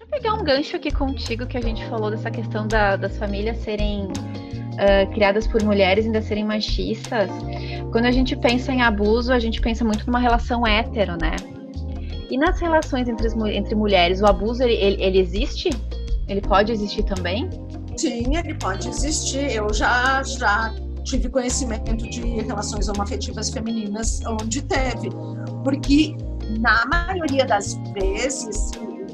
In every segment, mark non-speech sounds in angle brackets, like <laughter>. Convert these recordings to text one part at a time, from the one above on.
Deixa eu pegar um gancho aqui contigo que a gente falou dessa questão da, das famílias serem uh, criadas por mulheres ainda serem machistas. Quando a gente pensa em abuso, a gente pensa muito numa relação hétero, né? E nas relações entre, entre mulheres, o abuso ele, ele, ele existe? Ele pode existir também? Sim, ele pode existir. Eu já, já tive conhecimento de relações homoafetivas femininas onde teve. Porque, na maioria das vezes,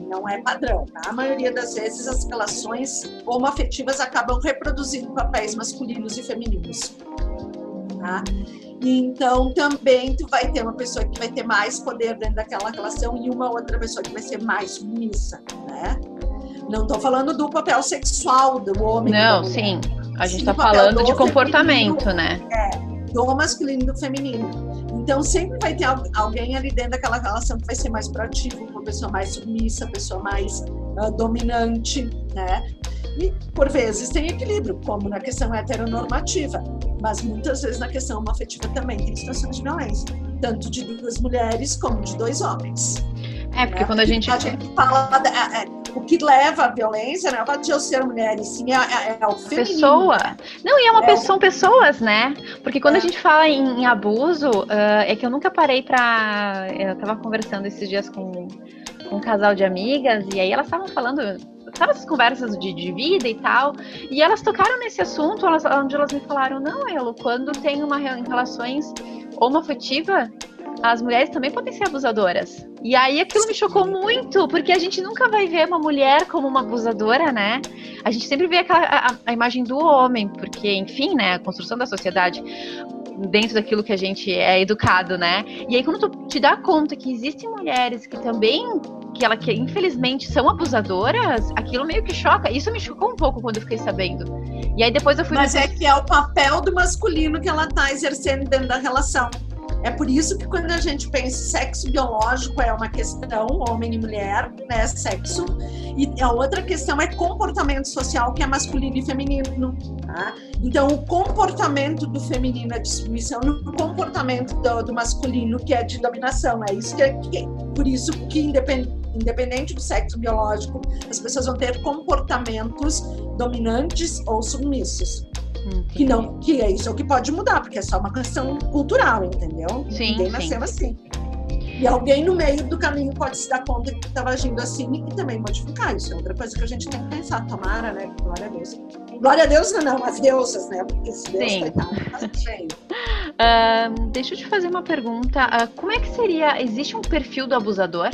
não é padrão, na maioria das vezes, as relações homoafetivas acabam reproduzindo papéis masculinos e femininos. Tá? Então, também tu vai ter uma pessoa que vai ter mais poder dentro daquela relação e uma outra pessoa que vai ser mais submissa, né? Não estou falando do papel sexual do homem. Não, sim. A gente está falando de comportamento, né? É, do masculino e do feminino. Então, sempre vai ter alguém ali dentro daquela relação que vai ser mais proativo, pessoa mais submissa, pessoa mais uh, dominante, né? E, por vezes, tem equilíbrio, como na questão heteronormativa, mas muitas vezes na questão afetiva também tem situações de violência, tanto de duas mulheres como de dois homens. É, porque né? quando a gente. A gente fala. É, é, o que leva à violência não é o fato de eu ser mulher, e sim é, é, é o feminino. Pessoa. Não, e é uma é. pessoa, são pessoas, né? Porque quando a é. gente fala em, em abuso, uh, é que eu nunca parei pra. Eu tava conversando esses dias com, com um casal de amigas, e aí elas estavam falando sabe essas conversas de, de, vida e tal, e elas tocaram nesse assunto, elas, onde elas me falaram, não, Elo, quando tem uma em relações homoafetiva, as mulheres também podem ser abusadoras. E aí aquilo me chocou muito, porque a gente nunca vai ver uma mulher como uma abusadora, né? A gente sempre vê aquela, a, a imagem do homem, porque, enfim, né, a construção da sociedade dentro daquilo que a gente é educado, né? E aí quando tu te dá conta que existem mulheres que também que ela que infelizmente são abusadoras, aquilo meio que choca. Isso me chocou um pouco quando eu fiquei sabendo. E aí depois eu fui Mas é que é o papel do masculino que ela tá exercendo dentro da relação. É por isso que quando a gente pensa sexo biológico é uma questão, homem e mulher, né, sexo, e a outra questão é comportamento social, que é masculino e feminino. Tá? Então, o comportamento do feminino é submissão e o comportamento do, do, masculino, que é de dominação. É isso que, é, que por isso que independente, independente do sexo biológico, as pessoas vão ter comportamentos dominantes ou submissos. Que não, que é isso é o que pode mudar, porque é só uma questão cultural, entendeu? Sim, Ninguém sim. nasceu assim. E alguém no meio do caminho pode se dar conta que estava agindo assim e também modificar. Isso é outra coisa que a gente tem que pensar. Tomara, né? Glória a Deus. Glória a Deus, não, não as deusas, né? Porque se Deus Sim. tá uh, <laughs> deixa eu te fazer uma pergunta. Uh, como é que seria? Existe um perfil do abusador?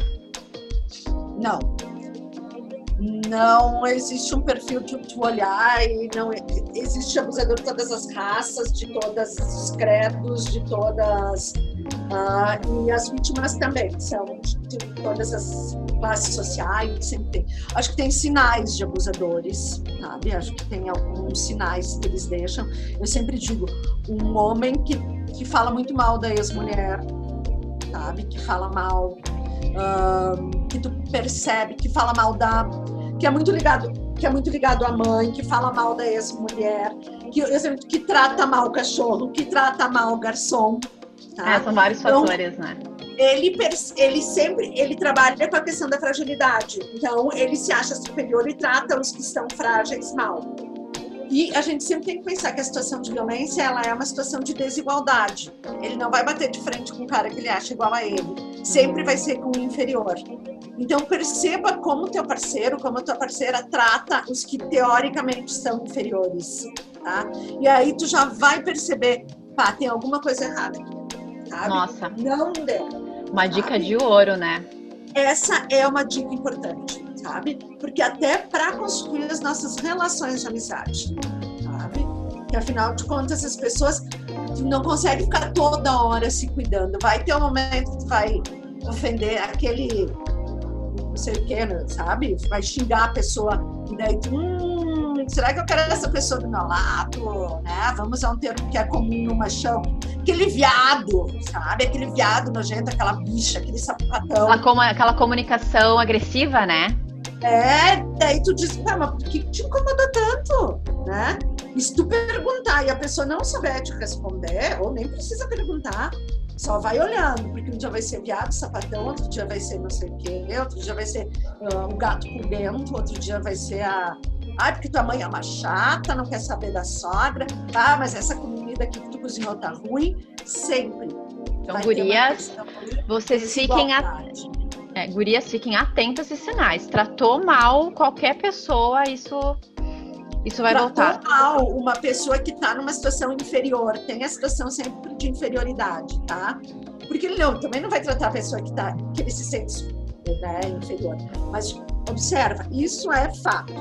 Não não existe um perfil de tu olhar e não existe abusador de todas as raças, de todos os credos, de todas uh, e as vítimas também são de, de, todas as classes sociais, sempre tem. Acho que tem sinais de abusadores, sabe? Acho que tem alguns sinais que eles deixam. Eu sempre digo, um homem que, que fala muito mal da ex-mulher, sabe? Que fala mal uh, que tu percebe que fala mal da que é muito ligado que é muito ligado à mãe, que fala mal da ex-mulher, que, que trata mal o cachorro, que trata mal o garçom. Tá? É, são vários então, fatores, né? Ele, ele sempre ele trabalha com a questão da fragilidade. Então, ele se acha superior e trata os que estão frágeis mal. E a gente sempre tem que pensar que a situação de violência ela é uma situação de desigualdade. Ele não vai bater de frente com um cara que ele acha igual a ele. Sempre vai ser com o inferior. Então perceba como teu parceiro, como a tua parceira trata os que teoricamente são inferiores, tá? E aí tu já vai perceber, pá, tem alguma coisa errada. Sabe? Nossa. Não deu. Uma sabe? dica de ouro, né? Essa é uma dica importante sabe? Porque até para construir as nossas relações de amizade, sabe? Que afinal de contas as pessoas não conseguem ficar toda hora se cuidando. Vai ter um momento que vai ofender aquele não sei o que, sabe? Vai xingar a pessoa e daí tu, hum, será que eu quero essa pessoa do meu lado, né? Vamos a um termo que é comum no machão. Aquele viado, sabe? Aquele viado nojento, aquela bicha, aquele sapatão. Aquela, aquela comunicação agressiva, né? É, daí tu diz, ah, mas por que te incomoda tanto? Né? E se tu perguntar e a pessoa não souber te responder, ou nem precisa perguntar, Só vai olhando, porque um dia vai ser viado, sapatão, outro dia vai ser não sei o quê, outro dia vai ser uh, o gato por dentro, outro dia vai ser a. Ai, porque tua mãe é uma chata, não quer saber da sogra. Ah, mas essa comida aqui que tu cozinhou tá ruim. Sempre. Então, gurias, vocês fiquem atentos. É, gurias, fiquem atentas a esses sinais. Tratou mal qualquer pessoa, isso isso vai voltar. mal uma pessoa que está numa situação inferior, tem a situação sempre de inferioridade, tá? Porque ele não, também não vai tratar a pessoa que, tá, que ele se sente né, inferior. Mas observa, isso é fato.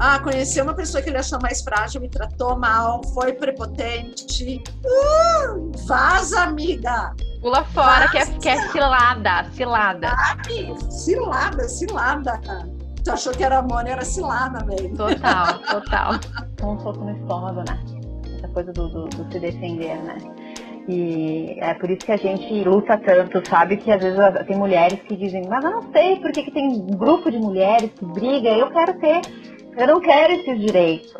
Ah, conheceu uma pessoa que ele achou mais frágil, me tratou mal, foi prepotente. Uh, vaza, amiga! Pula fora, vaza. que é, que é cilada, cilada. Ai, cilada, cilada. Tu achou que era e era cilada mesmo. Total, <laughs> total. um soco no estômago, né? Essa coisa do, do, do se defender, né? E é por isso que a gente luta tanto, sabe? Que às vezes tem mulheres que dizem, mas eu não sei por que, que tem um grupo de mulheres que briga, eu quero ter, eu não quero esses direitos.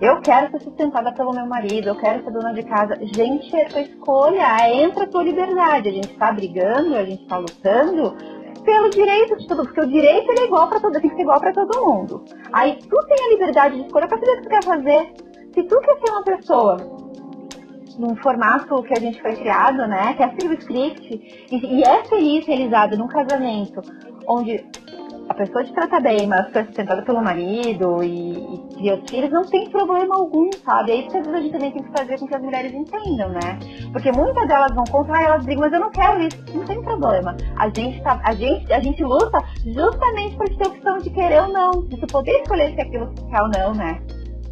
Eu quero ser sustentada pelo meu marido, eu quero ser dona de casa. Gente, é tua escolha, entra a tua liberdade. A gente tá brigando, a gente tá lutando pelo direito de tudo, porque o direito é igual para todo, tem que ser igual para todo mundo. Aí tu tem a liberdade de escolha para saber o que tu quer fazer. Se tu quer ser uma pessoa num formato que a gente foi criado, né? Que é o script e, e é feliz realizado num casamento onde a pessoa te trata bem, mas foi sustentada pelo marido e, e cria os filhos, não tem problema algum, sabe? É isso que às vezes a gente também tem que fazer com que as mulheres entendam, né? Porque muitas delas vão contra, elas dizem, mas eu não quero isso, não tem problema. A gente, tá, a gente, a gente luta justamente por ter opção de querer ou não, de tu poder escolher se aquilo quer ou não, né?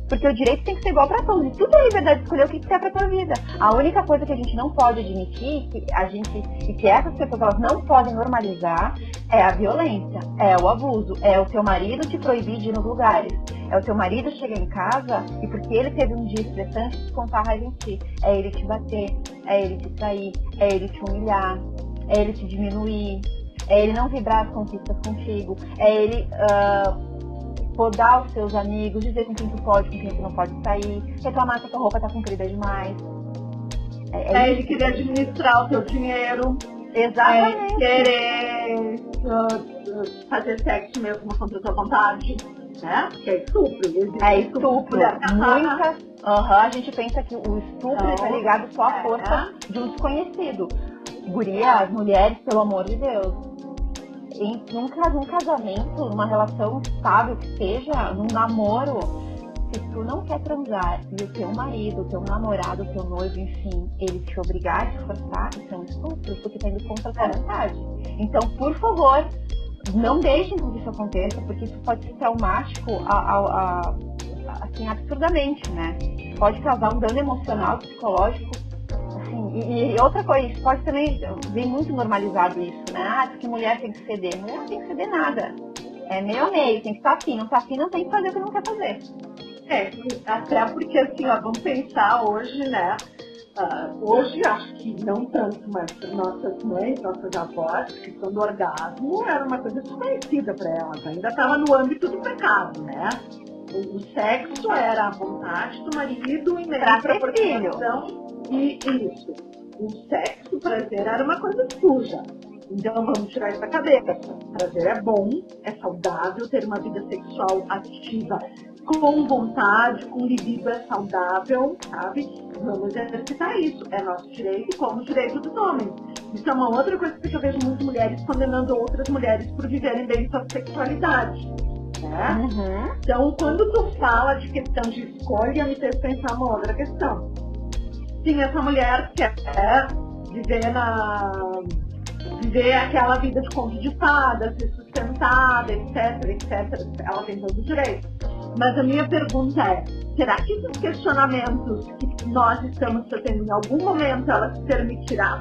Porque o direito tem que ser igual para todos. E tu tem a liberdade de escolher o que, que quer para tua vida. A única coisa que a gente não pode admitir, que a gente, e que essas pessoas elas não podem normalizar, é a violência, é o abuso, é o teu marido te proibir de ir nos lugares. É o teu marido chegar em casa e porque ele teve um dia estressante descontar a raiva em ti. É ele te bater, é ele te trair, é ele te humilhar, é ele te diminuir, é ele não vibrar as conquistas contigo, é ele uh, podar os seus amigos, dizer com quem tu pode, com quem tu não pode sair, reclamar que a tua roupa tá comprida demais. É, é, é ele querer administrar o teu dinheiro. Exatamente. É querer uh, fazer sexo mesmo contra a tua vontade. Né? Que é estupro. É estupro. Muitas. Uhum, a gente pensa que o estupro está ligado só à força é. de um desconhecido. Gurias, mulheres, pelo amor de Deus em, num, num casamento, numa relação estável que seja, num namoro, se tu não quer transar e o teu marido, o teu namorado, o teu noivo, enfim, ele te obrigar a te forçar, isso é um estupro, porque tá indo contra a tua vontade. Então, por favor, não deixem que isso aconteça, porque isso pode ser traumático a, a, a, assim, absurdamente, né? Pode causar um dano emocional, psicológico e, outra coisa, pode também vir muito normalizado isso, né? Ah, porque mulher tem que ceder. Mulher não tem que ceder nada. É meio a meio, tem que estar afim. Não está afim, não tem que fazer o que não quer fazer. É, até porque assim, ó, vamos pensar hoje, né? Uh, hoje acho que não tanto, mas nossas mães, nossas avós, que questão do orgasmo era uma coisa desconhecida para elas, ainda estava no âmbito do pecado, né? O, sexo era a vontade do marido em meio à proporção e isso. O sexo, o prazer era uma coisa suja. Então vamos tirar isso da cabeça. Prazer é bom, é saudável, ter uma vida sexual ativa com vontade, com libido é saudável, sabe? Vamos exercitar isso. É nosso direito como direito dos homens. Isso é uma outra coisa que eu vejo muitas mulheres condenando outras mulheres por viverem bem sua sexualidade. Né? Uhum. Então, quando tu fala de questão de escolha, me fez pensar uma outra questão tinha essa mulher que é viver na viver aquela vida de conto de fada, ser sustentada, etc, etc. Ela tem todo o direito. Mas a minha pergunta é, será que esses questionamentos que nós estamos fazendo em algum momento ela se permitirá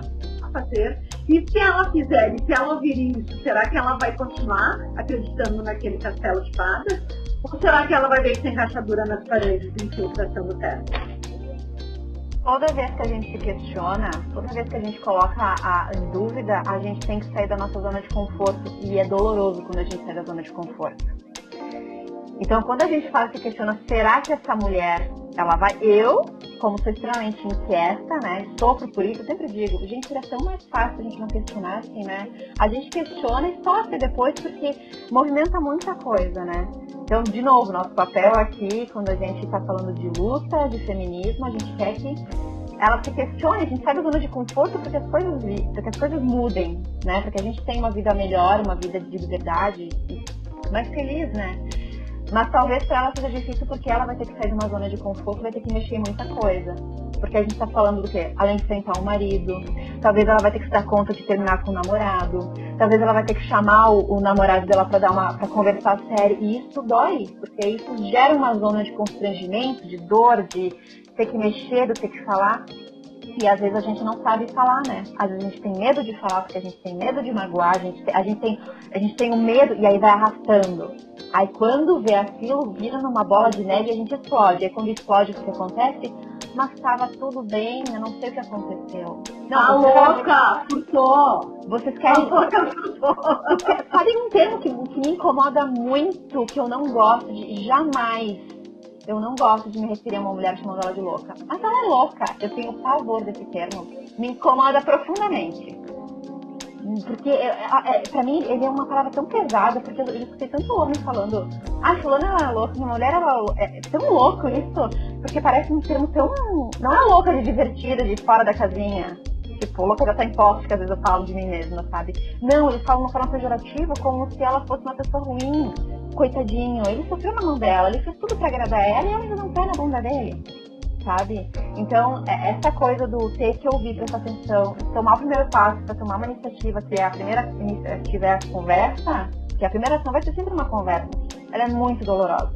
fazer? E se ela fizer, e se ela ouvir isso, será que ela vai continuar acreditando naquele castelo de fadas? Ou será que ela vai ver que tem rachadura nas paredes e infiltração no teto? toda vez que a gente se questiona, toda vez que a gente coloca a, a, em dúvida, a gente tem que sair da nossa zona de conforto. E é doloroso quando a gente sai da zona de conforto. Então, quando a gente fala se questiona, será que essa mulher, ela vai. Eu como sou extremamente inquieta, né? Sofro por isso, eu sempre digo, gente, seria tão mais fácil a gente não questionar, assim, né? A gente questiona e sofre depois porque movimenta muita coisa, né? Então, de novo, nosso papel aqui, quando a gente está falando de luta, de feminismo, a gente quer que ela se questione, a gente sai da zona de conforto porque as coisas, porque as coisas mudem, né? Porque a gente tem uma vida melhor, uma vida de liberdade, mais feliz, né? Mas talvez para ela seja difícil porque ela vai ter que sair de uma zona de conforto, vai ter que mexer em muita coisa. Porque a gente está falando do quê? Além de enfrentar o marido, talvez ela vai ter que se dar conta de terminar com o namorado, talvez ela vai ter que chamar o, o namorado dela para dar uma, para conversar sério. E isso dói, porque isso gera uma zona de constrangimento, de dor, de ter que mexer, de ter que falar. E às vezes a gente não sabe falar, né? Às vezes a gente tem medo de falar porque a gente tem medo de magoar, a gente, a gente tem, a gente tem um medo e aí vai arrastando. Aí quando vê aquilo, vira numa bola de neve e a gente explode. Aí quando explode, o que acontece? Mas estava tudo bem, eu não sei o que aconteceu. Não, a louca, furtou. Vocês querem. A louca furtou. Sabe um termo que, que me incomoda muito, que eu não gosto de jamais eu não gosto de me referir a uma mulher chamando ela de louca. Mas ela é louca. Eu tenho pavor desse termo. Me incomoda profundamente. Porque, é, é, pra mim, ele é uma palavra tão pesada, porque eu, escutei tanto homem falando, ah, fulana ela é louca, minha mulher ela é, é tão louco isso, porque parece um termo tão. Não é louca de divertida, de fora da casinha. Tipo, louca já tá em poste, que às vezes eu falo de mim mesma, sabe? Não, eles falam uma forma pejorativa como se ela fosse uma pessoa ruim. Coitadinho, ele sofreu na mão dela, ele fez tudo pra agradar ela e ela ainda não tá na bunda dele sabe? Então, é, essa coisa do ter que ouvir, prestar atenção, tomar o primeiro passo para tomar uma iniciativa, que é a primeira iniciativa é a conversa, que a primeira ação vai ser sempre uma conversa, ela é muito dolorosa.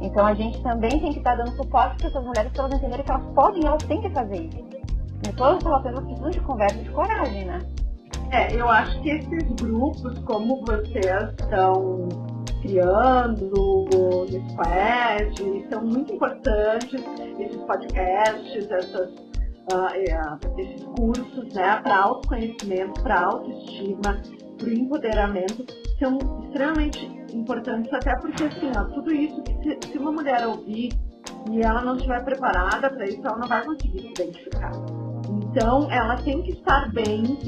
Então, a gente também tem que estar dando suporte para essas mulheres para elas entenderem que elas podem, elas têm que fazer isso. E todas as relações precisam de conversa, de coragem, né? É, eu acho que esses grupos, como vocês estão criando no Squad, são muito importantes, esses podcasts, essas, uh, esses cursos né, para autoconhecimento, para autoestima, para o empoderamento, são extremamente importantes, até porque assim, ó, tudo isso, se, se uma mulher ouvir e ela não estiver preparada para isso, ela não vai conseguir se identificar. Então, ela tem que estar bem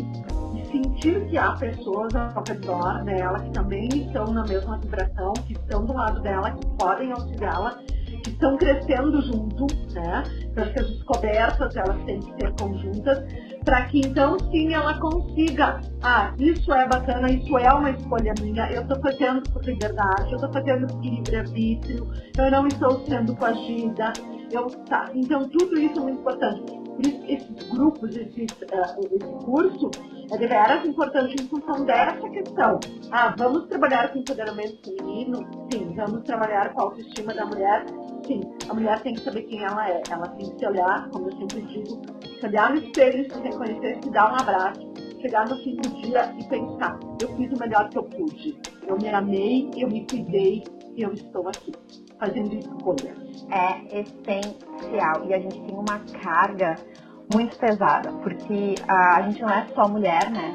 sentir que há pessoas ao redor dela que também estão na mesma vibração, que estão do lado dela, que podem auxiliá-la, que estão crescendo junto, né? Então, as descobertas elas têm que ser conjuntas, para que então sim ela consiga, ah, isso é bacana, isso é uma escolha minha, eu estou fazendo por liberdade, eu estou fazendo por livre-arbítrio, eu não estou sendo coagida, eu, tá, então tudo isso é muito importante. Por isso, esses grupos, esses, uh, esse curso, é de veras importante em função dessa questão. Ah, vamos trabalhar com empoderamento feminino? Sim. Vamos trabalhar com a autoestima da mulher? Sim. A mulher tem que saber quem ela é. Ela tem que se olhar, como eu sempre digo, se olhar no espelho, se reconhecer, se dar um abraço, chegar no fim do dia e pensar, eu fiz o melhor que eu pude. Eu me amei, eu me cuidei e eu estou aqui, fazendo escolhas. É essencial. E a gente tem uma carga muito pesada, porque a, a gente não é só mulher, né?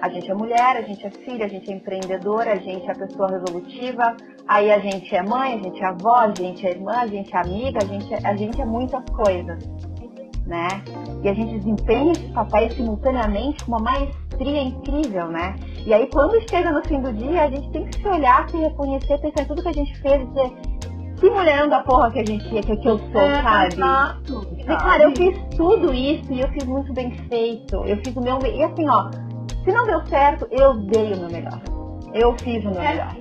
A gente é mulher, a gente é filha, a gente é empreendedora, a gente é pessoa resolutiva, aí a gente é mãe, a gente é avó, a gente é irmã, a gente é amiga, a gente é, a gente é muitas coisas, né? E a gente desempenha esses papéis simultaneamente com uma maestria incrível, né? E aí quando chega no fim do dia, a gente tem que se olhar, se reconhecer, pensar em tudo que a gente fez e dizer, que mulherão da porra que a gente é, que, eu sou, é, sabe? Exato, cara, eu fiz tudo isso e eu fiz muito bem feito. Eu fiz o meu. E assim, ó, se não deu certo, eu dei o meu melhor. Eu fiz o meu é, melhor.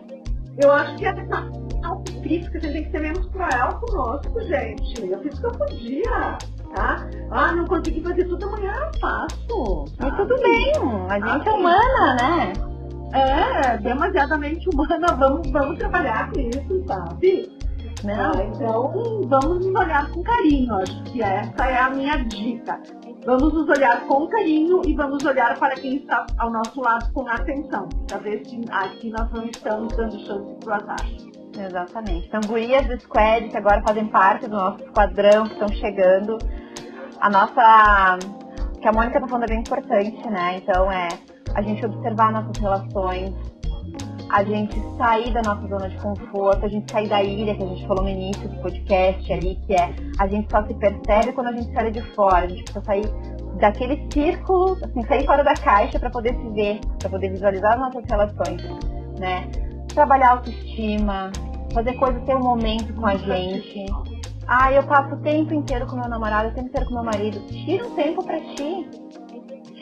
Eu acho que essa autocrítica você tem que ser menos cruel conosco, gente. Eu fiz o que eu podia. Tá? Ah, não consegui fazer tudo amanhã, eu faço. Sabe? E tudo bem, a gente é humana, né? É, demasiadamente humana, vamos, vamos trabalhar com isso, sabe? Né? Então, vamos nos olhar com carinho. Acho que essa é a minha dica. Vamos nos olhar com carinho e vamos olhar para quem está ao nosso lado com atenção, para ver se aqui nós não estamos dando chance para o azar. Exatamente. Então, gurias do Squad, que agora fazem parte do nosso esquadrão, que estão chegando. A nossa. que a Mônica está falando é bem importante, né? Então, é a gente observar nossas relações, a gente sair da nossa zona de conforto, a gente sair da ilha que a gente falou no início do podcast ali, que é a gente só se percebe quando a gente sai de fora, a gente precisa sair daquele círculo, assim, sair fora da caixa para poder se ver, para poder visualizar as nossas relações, né? Trabalhar autoestima, fazer coisas ter um momento com a gente. Ah, eu passo o tempo inteiro com meu namorado, o tempo inteiro com meu marido. Tira um tempo para ti.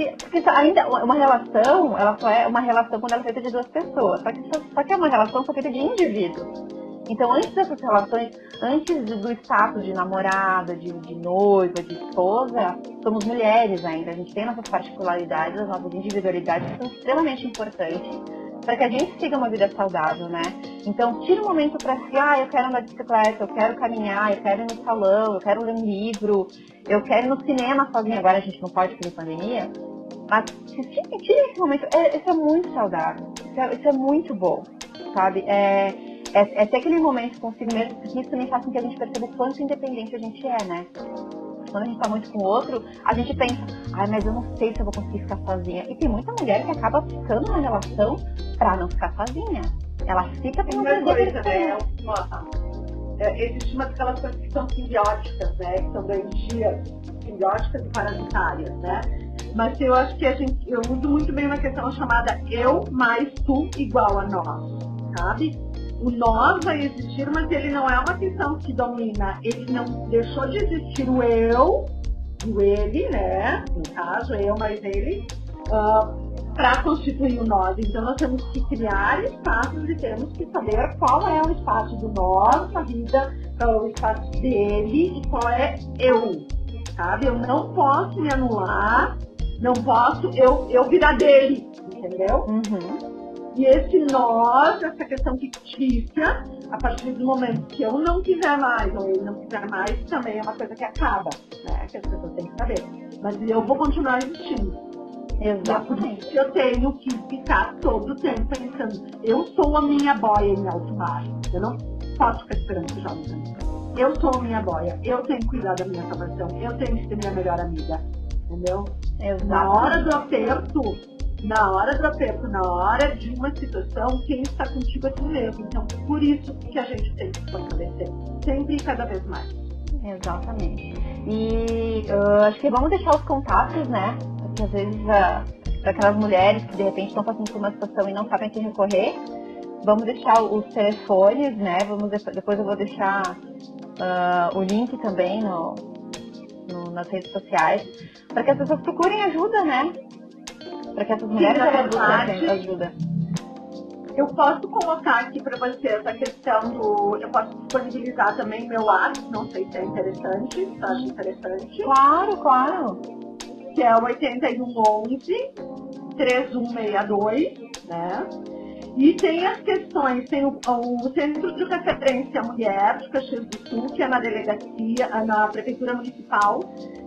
Porque ainda uma relação, ela só é uma relação quando ela é feita de duas pessoas. Só que, só que é uma relação só feita de indivíduos. Então, antes dessas relações, antes do status de namorada, de, de, noiva, de esposa, somos mulheres ainda. A gente tem nossas particularidades, as nossas individualidades que são extremamente importantes para que a gente siga uma vida saudável, né? Então, tira um momento para si, ah, eu quero andar de bicicleta, eu quero caminhar, eu quero ir no salão, eu quero ler um livro, eu quero ir no cinema sozinha. Agora a gente não pode por pandemia, mas tire esse momento. É, isso é muito saudável, isso é, isso é muito bom, sabe? É, é, é ter aquele momento consigo mesmo, porque isso também faz com que a gente perceba o quanto independente a gente é, né? Quando a gente tá muito com o outro, a gente pensa, ai, mas eu não sei se eu vou conseguir ficar sozinha. E tem muita mulher que acaba ficando na relação pra não ficar sozinha. Ela fica não perder coisa, né? É, existe umas relações que são simbióticas, né? Que são doentias, simbióticas e parasitárias, né? Mas eu acho que a gente, eu uso muito bem uma questão chamada eu mais tu igual a nós, sabe? O nós vai existir, mas ele não é uma questão que domina. Ele não deixou de existir o eu, o ele, né? No caso, eu mais ele, uh, ah, para constituir o nós. Então, nós temos que criar espaços e temos que saber qual é o espaço do nós na vida, qual é o espaço dele e qual é eu. Sabe? Eu não posso me anular, não posso eu, eu virar dele, entendeu? Uhum. E esse nós, essa questão fictícia, a partir do momento que eu não quiser mais, ou ele não quiser mais, também é uma coisa que acaba, né? Que as pessoas têm que saber. Mas eu vou continuar existindo. Exatamente. eu tenho que ficar todo o tempo pensando, eu sou a minha boia em alto mar. Eu não posso ficar esperando que já me Eu sou a minha boia, eu tenho que cuidar da minha salvação, eu tenho que ser minha melhor amiga. Entendeu? Exatamente. Na hora do aperto, na hora do aperto, na hora de uma situação, quem está contigo é tu mesmo. Então, por isso que a gente tem que se fortalecer, sempre e cada vez mais. Exatamente. E uh, acho que vamos deixar os contatos, né? Porque às vezes uh, para aquelas mulheres que de repente estão passando por uma situação e não sabem a quem recorrer, vamos deixar os telefones, né? Vamos depois eu vou deixar uh, o link também no, no, nas redes sociais para que as pessoas procurem ajuda, né? Para que essas mulheres Sim, ajuda. Eu posso colocar aqui para vocês a questão do. Eu posso disponibilizar também meu WhatsApp, não sei se é interessante, se acha interessante. Claro, claro. Que é o 8111 3162, né? E tem as questões, tem o, o, Centro de Referência Mulher de Caxias do Sul, que é na delegacia, na Prefeitura Municipal,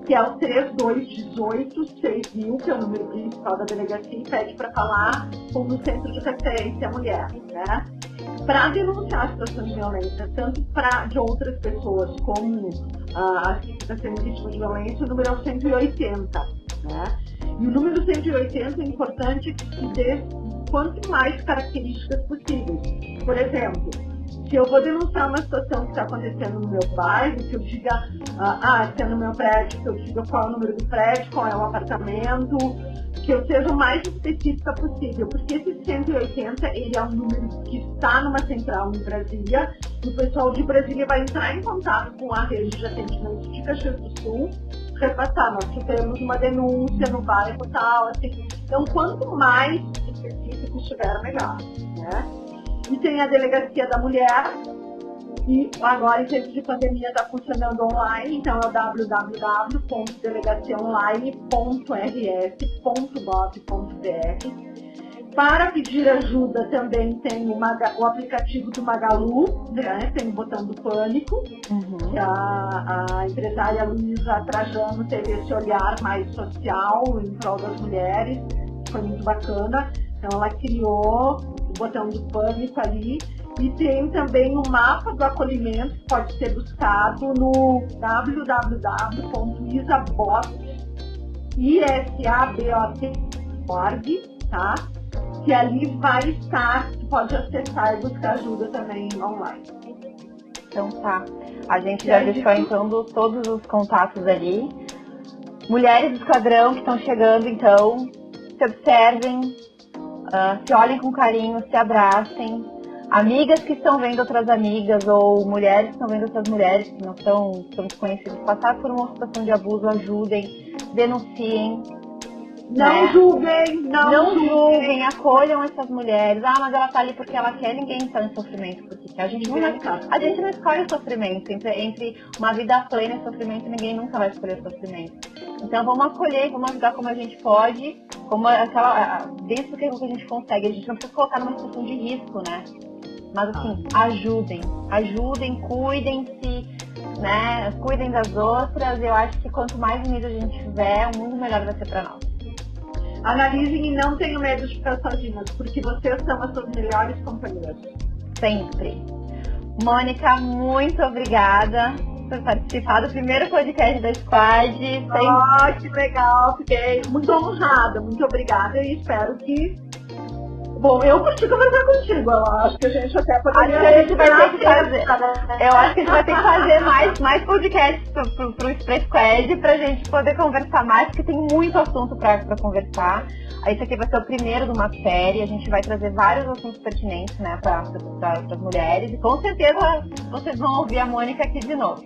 que é o 3218-6000, que é o número principal da delegacia, e pede para falar com o Centro de Referência Mulher, né? Para denunciar a situação de violência, tanto pra, de outras pessoas como uh, a que está sendo vítima de violência, o número é o 180, né? E o número 180 é importante que dê quanto mais características possíveis. Por exemplo, se eu vou denunciar uma situação que está acontecendo no meu bairro, que eu diga, ah, ah se é no meu prédio, que eu diga qual é o número do prédio, qual é o apartamento, que eu seja o mais específica possível, porque esse 180 ele é um número que está numa central em Brasília, e o pessoal de Brasília vai entrar em contato com a rede de atendimento de Caxias do Sul, repassar, nós tivemos uma denúncia no bairro tal, assim. Então, quanto mais específico estiver, melhor. Né? E tem a Delegacia da Mulher, e agora, em tempo de pandemia, está funcionando online, então é o www.delegaciaonline.rs.gov.br. Para pedir ajuda também tem o, Maga, o aplicativo do Magalu, né? tem o botão do pânico, uhum. que a, a empresária Luísa Trajano teve esse olhar mais social em prol das mulheres, foi muito bacana. Então ela criou o botão do pânico ali e tem também o mapa do acolhimento que pode ser buscado no www.isabot.org, tá? que ali vai estar, pode acessar e buscar ajuda também online. Então tá. A gente já deixou então todos os contatos ali. Mulheres do esquadrão que estão chegando, então, se observem, uh, se olhem com carinho, se abracem. Amigas que estão vendo outras amigas ou mulheres que estão vendo outras mulheres que não são, são desconhecidas, passar por uma situação de abuso, ajudem, denunciem, não né? julguem, não, não julguem. julguem, acolham essas mulheres. Ah, mas ela tá ali porque ela quer, ninguém está em sofrimento porque A gente, não, a gente não escolhe sofrimento. Entre, entre uma vida plena e sofrimento, ninguém nunca vai escolher sofrimento. Então vamos acolher, vamos ajudar como a gente pode, como aquela, dentro do que a gente consegue. A gente não precisa colocar numa situação de risco, né? Mas assim, ajudem, ajudem, cuidem-se, né? Cuidem das outras. Eu acho que quanto mais unidos a gente tiver, o mundo melhor vai ser para nós. Analisem e não tenham medo de ficar sozinhas, porque vocês são as suas melhores companheiras. Sempre. Mônica, muito obrigada por participar do primeiro podcast da Squad. Oh, que legal, fiquei muito honrada, muito obrigada e espero que Bom, eu curti conversar contigo. Eu acho que a gente até poderia. Acho que a gente vai ter que fazer. Eu acho que a gente vai ter que fazer mais, mais podcasts pro, pro, pro Express Squad pra gente poder conversar mais, porque tem muito assunto pra, pra conversar. Esse aqui vai ser o primeiro de uma série. A gente vai trazer vários assuntos pertinentes, né, para as mulheres. E com certeza vocês vão ouvir a Mônica aqui de novo.